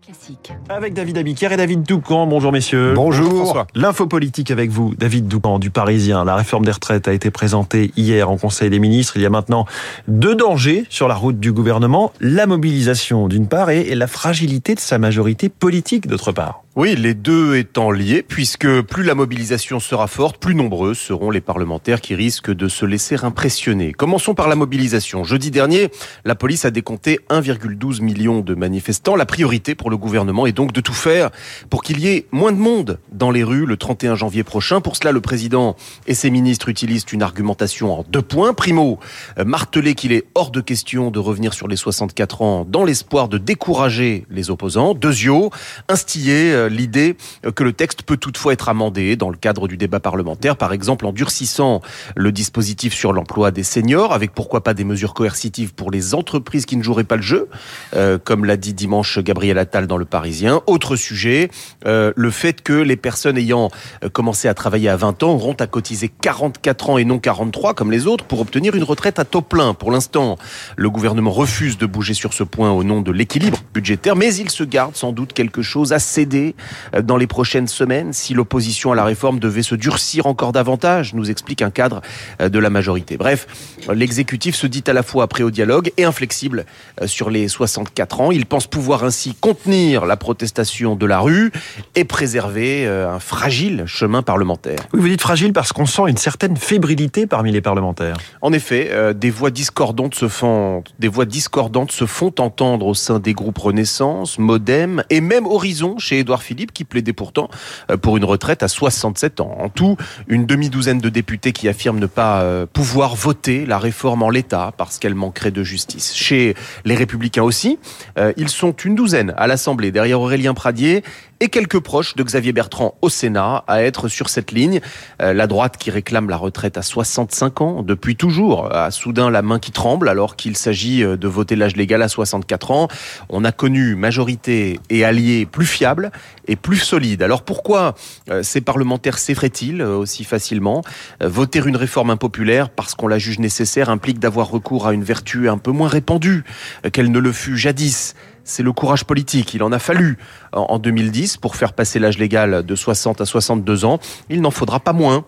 Classique. Avec David Abiquière et David Doucan. Bonjour messieurs. Bonjour. L'info politique avec vous, David Doucan du Parisien. La réforme des retraites a été présentée hier en Conseil des ministres. Il y a maintenant deux dangers sur la route du gouvernement. La mobilisation d'une part et la fragilité de sa majorité politique d'autre part. Oui, les deux étant liés, puisque plus la mobilisation sera forte, plus nombreux seront les parlementaires qui risquent de se laisser impressionner. Commençons par la mobilisation. Jeudi dernier, la police a décompté 1,12 million de manifestants. La priorité pour le gouvernement est donc de tout faire pour qu'il y ait moins de monde dans les rues le 31 janvier prochain. Pour cela, le président et ses ministres utilisent une argumentation en deux points. Primo, euh, marteler qu'il est hors de question de revenir sur les 64 ans dans l'espoir de décourager les opposants. Deuxio, instiller euh, l'idée que le texte peut toutefois être amendé dans le cadre du débat parlementaire, par exemple en durcissant le dispositif sur l'emploi des seniors, avec pourquoi pas des mesures coercitives pour les entreprises qui ne joueraient pas le jeu, euh, comme l'a dit dimanche Gabriel Dans Le Parisien. Autre sujet, euh, le fait que les personnes ayant euh, commencé à travailler à 20 ans auront à cotiser 44 ans et non 43 comme les autres pour obtenir une retraite à taux plein. Pour l'instant, le gouvernement refuse de bouger sur ce point au nom de l'équilibre budgétaire, mais il se garde sans doute quelque chose à céder euh, dans les prochaines semaines si l'opposition à la réforme devait se durcir encore davantage, nous explique un cadre de la majorité. Bref, l'exécutif se dit à la fois prêt au dialogue et inflexible sur les 64 ans. Il pense pouvoir ainsi contenir la protestation de la rue et préserver un fragile chemin parlementaire. Oui, vous dites fragile parce qu'on sent une certaine fébrilité parmi les parlementaires. En effet, des voix discordantes se font, des voix discordantes se font entendre au sein des groupes Renaissance, Modem et même Horizon chez Édouard Philippe qui plaidait pourtant euh, pour une retraite à 67 ans. En tout, une demi-douzaine de députés qui affirment ne pas euh, pouvoir voter la réforme en l'état parce qu'elle manquerait de justice. Chez les Républicains aussi, euh, ils sont une douzaine à l'Assemblée derrière Aurélien Pradier et quelques proches de Xavier Bertrand au Sénat à être sur cette ligne. la droite qui réclame la retraite à 65 ans depuis toujours a soudain la main qui tremble alors qu'il s'agit de voter l'âge légal à 64 ans. On a connu majorité et alliés plus fiables et plus solide. Alors pourquoi euh, ces parlementaires s'effraient-ils euh, aussi facilement? Euh, Voter une réforme impopulaire parce qu'on la juge nécessaire implique d'avoir recours à une vertu un peu moins répandue qu'elle ne le fut jadis c'est le courage politique. Il en a fallu en 2010 pour faire passer l'âge légal de 60 à 62 ans. Il n'en faudra pas moins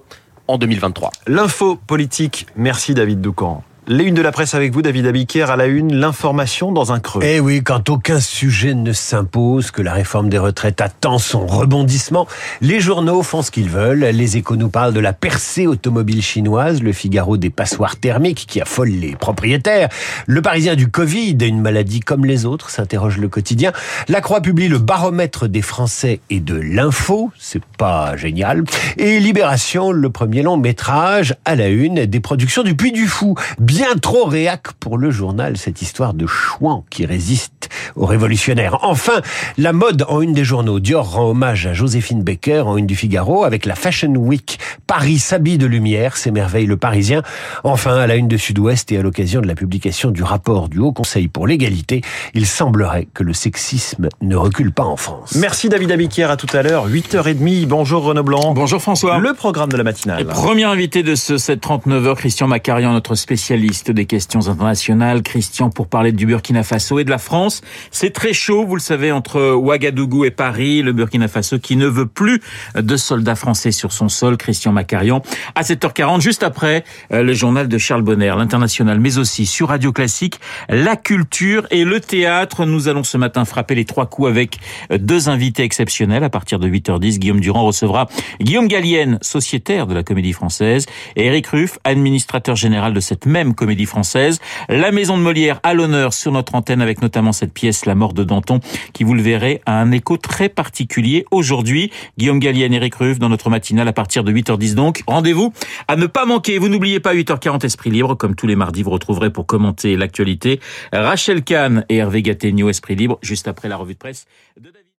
en 2023. L'info politique. Merci David Doucan. Les unes de la presse avec vous, David Abiquière, à la une, l'information dans un creux. Eh oui, quand aucun sujet ne s'impose, que la réforme des retraites attend son rebondissement, les journaux font ce qu'ils veulent. Les échos nous parlent de la percée automobile chinoise, le Figaro des passoires thermiques qui affolent les propriétaires, le Parisien du Covid, une maladie comme les autres, s'interroge le quotidien. La Croix publie le baromètre des Français et de l'info, c'est pas génial. Et Libération, le premier long métrage à la une des productions du Puy du Fou trop réac pour le journal, cette histoire de chouan qui résiste aux révolutionnaires. Enfin, la mode en une des journaux. Dior rend hommage à Joséphine Baker en une du Figaro avec la Fashion Week. Paris s'habille de lumière, s'émerveille le Parisien. Enfin, à la une de Sud-Ouest et à l'occasion de la publication du rapport du Haut Conseil pour l'égalité, il semblerait que le sexisme ne recule pas en France. Merci David Abiquière, à tout à l'heure, 8h30. Bonjour Renaud Blanc. Bonjour François. Le programme de la matinale. premier invité de ce 739 h Christian Macarian, notre spécialiste liste des questions internationales. Christian, pour parler du Burkina Faso et de la France. C'est très chaud, vous le savez, entre Ouagadougou et Paris. Le Burkina Faso qui ne veut plus de soldats français sur son sol. Christian Macarian. À 7h40, juste après euh, le journal de Charles Bonner, l'international, mais aussi sur Radio Classique, la culture et le théâtre. Nous allons ce matin frapper les trois coups avec euh, deux invités exceptionnels. À partir de 8h10, Guillaume Durand recevra Guillaume Gallienne, sociétaire de la Comédie Française, et Eric Ruff, administrateur général de cette même comédie française. La Maison de Molière à l'honneur sur notre antenne avec notamment cette pièce La mort de Danton qui, vous le verrez, a un écho très particulier aujourd'hui. Guillaume Gallienne, Eric Ruff dans notre matinale à partir de 8h10 donc. Rendez-vous à ne pas manquer. Vous n'oubliez pas 8h40 Esprit Libre. Comme tous les mardis, vous retrouverez pour commenter l'actualité Rachel Kahn et Hervé Gattegno Esprit Libre juste après la revue de presse